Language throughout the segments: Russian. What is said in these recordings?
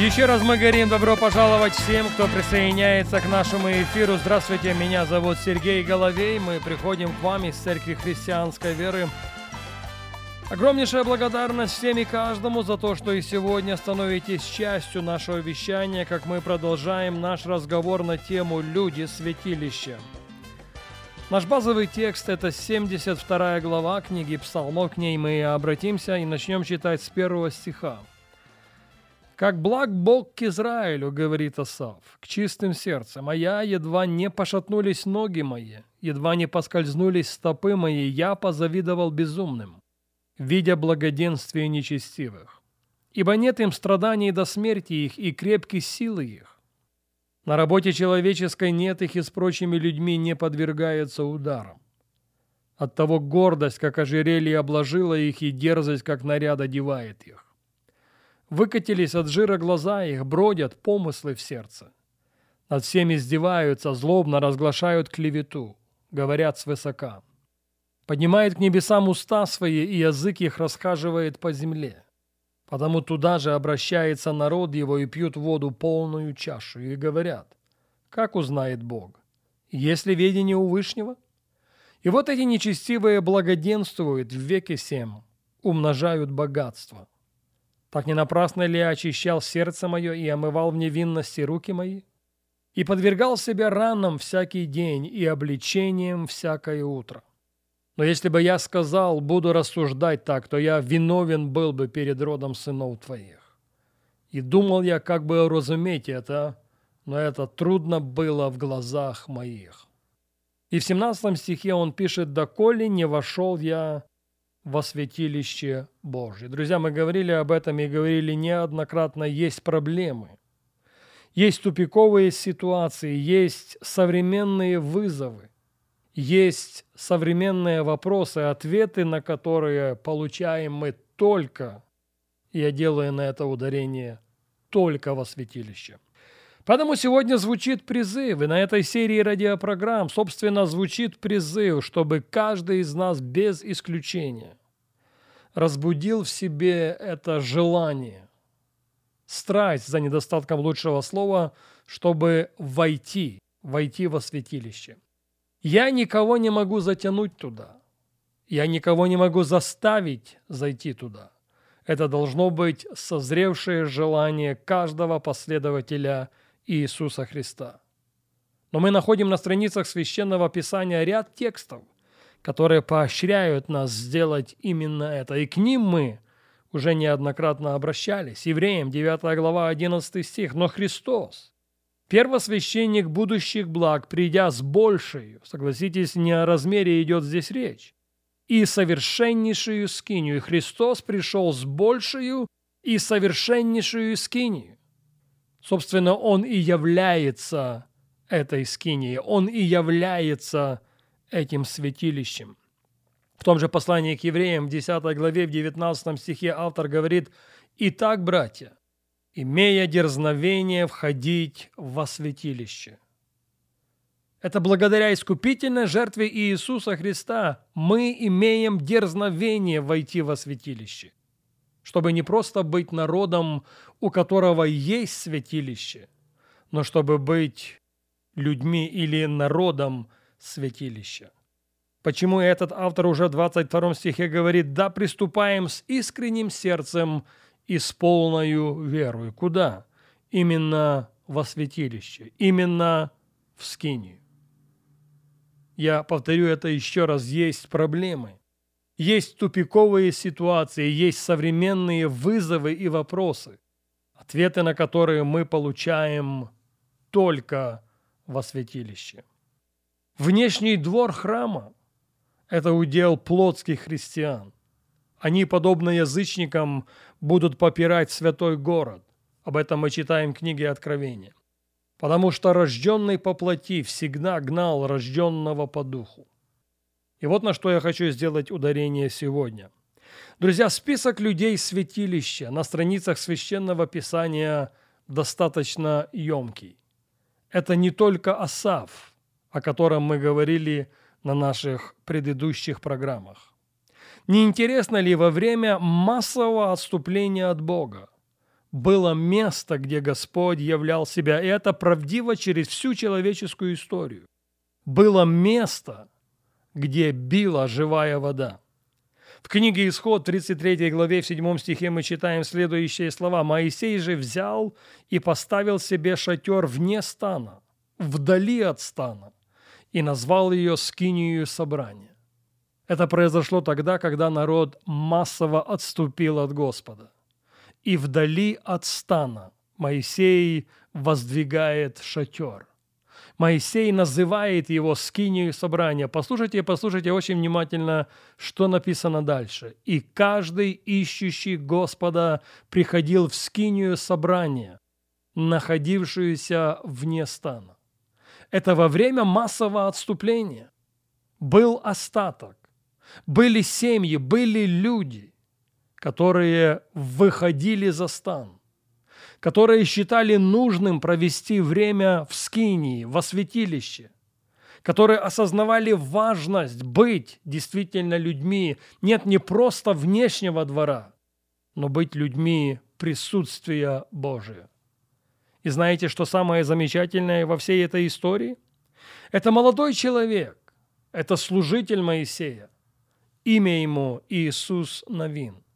Еще раз мы говорим добро пожаловать всем, кто присоединяется к нашему эфиру. Здравствуйте, меня зовут Сергей Головей. Мы приходим к вам из Церкви Христианской Веры. Огромнейшая благодарность всем и каждому за то, что и сегодня становитесь частью нашего вещания, как мы продолжаем наш разговор на тему «Люди святилища». Наш базовый текст – это 72 глава книги Псалмов. К ней мы обратимся и начнем читать с первого стиха. «Как благ Бог к Израилю, — говорит Асав, — к чистым сердцем, а я едва не пошатнулись ноги мои, едва не поскользнулись стопы мои, я позавидовал безумным, видя благоденствие нечестивых. Ибо нет им страданий до смерти их и крепкой силы их. На работе человеческой нет их и с прочими людьми не подвергается ударам. Оттого гордость, как ожерелье, обложила их, и дерзость, как наряд, одевает их. Выкатились от жира глаза их, бродят помыслы в сердце. Над всеми издеваются, злобно разглашают клевету, говорят свысока. Поднимает к небесам уста свои, и язык их расхаживает по земле. Потому туда же обращается народ его и пьют воду полную чашу, и говорят, как узнает Бог? Есть ли ведение у Вышнего? И вот эти нечестивые благоденствуют в веке всем, умножают богатство. Так не напрасно ли очищал сердце мое и омывал в невинности руки мои? И подвергал себя ранам всякий день и обличением всякое утро. Но если бы я сказал, буду рассуждать так, то я виновен был бы перед родом сынов твоих. И думал я, как бы разуметь это, но это трудно было в глазах моих. И в 17 стихе он пишет, «Доколе не вошел я во святилище Божье. Друзья, мы говорили об этом и говорили неоднократно, есть проблемы. Есть тупиковые ситуации, есть современные вызовы, есть современные вопросы, ответы на которые получаем мы только, я делаю на это ударение, только во святилище. Поэтому сегодня звучит призыв, и на этой серии радиопрограмм, собственно, звучит призыв, чтобы каждый из нас без исключения разбудил в себе это желание, страсть за недостатком лучшего слова, чтобы войти, войти во святилище. Я никого не могу затянуть туда. Я никого не могу заставить зайти туда. Это должно быть созревшее желание каждого последователя Иисуса Христа. Но мы находим на страницах Священного Писания ряд текстов, которые поощряют нас сделать именно это. И к ним мы уже неоднократно обращались. Евреям 9 глава 11 стих. «Но Христос, первосвященник будущих благ, придя с большей, согласитесь, не о размере идет здесь речь, и совершеннейшую скинию. И Христос пришел с большую и совершеннейшую скинию. Собственно, Он и является этой скинией, Он и является этим святилищем. В том же послании к евреям, в 10 главе, в 19 стихе автор говорит «Итак, братья, имея дерзновение входить во святилище». Это благодаря искупительной жертве Иисуса Христа мы имеем дерзновение войти во святилище, чтобы не просто быть народом, у которого есть святилище, но чтобы быть людьми или народом, святилища. Почему этот автор уже в 22 стихе говорит «Да приступаем с искренним сердцем и с полною верой». Куда? Именно во святилище, именно в скинию. Я повторю это еще раз, есть проблемы. Есть тупиковые ситуации, есть современные вызовы и вопросы, ответы на которые мы получаем только во святилище. Внешний двор храма – это удел плотских христиан. Они, подобно язычникам, будут попирать святой город. Об этом мы читаем в книге Откровения. Потому что рожденный по плоти всегда гнал рожденного по духу. И вот на что я хочу сделать ударение сегодня. Друзья, список людей святилища на страницах священного писания достаточно емкий. Это не только Асав, о котором мы говорили на наших предыдущих программах. Не интересно ли во время массового отступления от Бога было место, где Господь являл себя, и это правдиво через всю человеческую историю. Было место, где била живая вода. В книге Исход, 33 главе, в 7 стихе мы читаем следующие слова. «Моисей же взял и поставил себе шатер вне стана, вдали от стана, и назвал ее скинию собрания». Это произошло тогда, когда народ массово отступил от Господа. И вдали от стана Моисей воздвигает шатер. Моисей называет его скинию собрания. Послушайте, послушайте очень внимательно, что написано дальше. «И каждый ищущий Господа приходил в скинию собрания, находившуюся вне стана». Это во время массового отступления. Был остаток, были семьи, были люди, которые выходили за стан которые считали нужным провести время в скинии, во святилище, которые осознавали важность быть действительно людьми, нет не просто внешнего двора, но быть людьми присутствия Божия. И знаете, что самое замечательное во всей этой истории? Это молодой человек, это служитель Моисея. Имя ему Иисус Новин –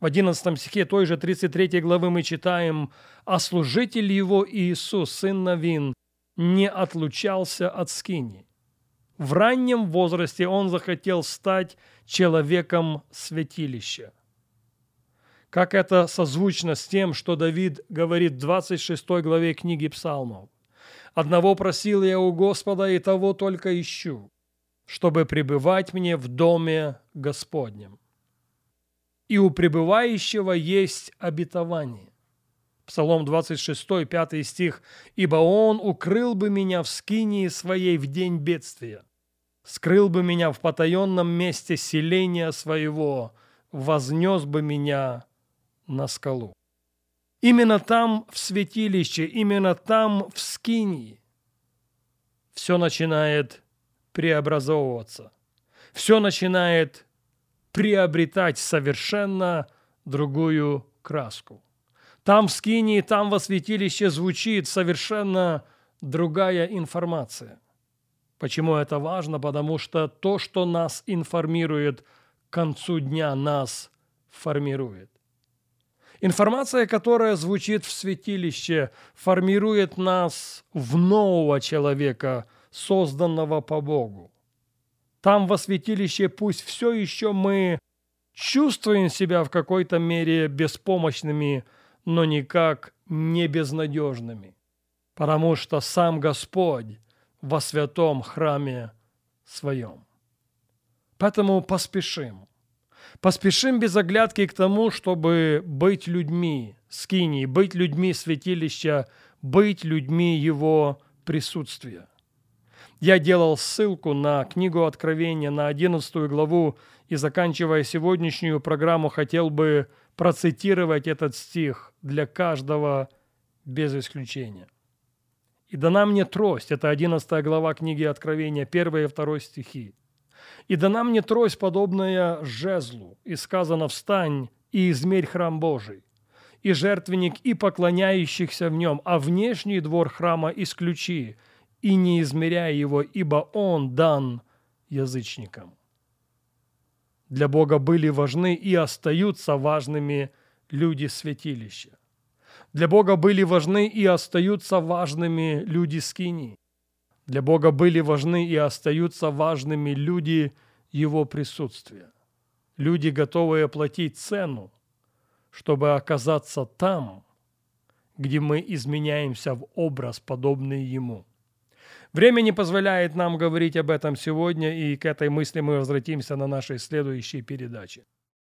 в 11 стихе той же 33 главы мы читаем «А служитель его Иисус, сын Навин, не отлучался от скини. В раннем возрасте он захотел стать человеком святилища». Как это созвучно с тем, что Давид говорит в 26 главе книги Псалмов. «Одного просил я у Господа, и того только ищу, чтобы пребывать мне в доме Господнем» и у пребывающего есть обетование. Псалом 26, 5 стих. «Ибо Он укрыл бы меня в скинии своей в день бедствия, скрыл бы меня в потаенном месте селения своего, вознес бы меня на скалу». Именно там, в святилище, именно там, в скинии, все начинает преобразовываться, все начинает приобретать совершенно другую краску. Там в скинии, там во святилище звучит совершенно другая информация. Почему это важно? Потому что то, что нас информирует, к концу дня нас формирует. Информация, которая звучит в святилище, формирует нас в нового человека, созданного по Богу. Там во святилище пусть все еще мы чувствуем себя в какой-то мере беспомощными, но никак не безнадежными, потому что сам Господь во святом храме своем. Поэтому поспешим. Поспешим без оглядки к тому, чтобы быть людьми скинии, быть людьми святилища, быть людьми Его присутствия. Я делал ссылку на книгу Откровения, на 11 главу, и заканчивая сегодняшнюю программу, хотел бы процитировать этот стих для каждого без исключения. «И дана мне трость» – это 11 глава книги Откровения, 1 и 2 стихи. «И дана мне трость, подобная жезлу, и сказано «Встань и измерь храм Божий, и жертвенник, и поклоняющихся в нем, а внешний двор храма исключи, и не измеряй его, ибо он дан язычникам. Для Бога были важны и остаются важными люди святилища. Для Бога были важны и остаются важными люди скини. Для Бога были важны и остаются важными люди Его присутствия. Люди, готовые платить цену, чтобы оказаться там, где мы изменяемся в образ, подобный Ему – Время не позволяет нам говорить об этом сегодня, и к этой мысли мы возвратимся на нашей следующей передаче.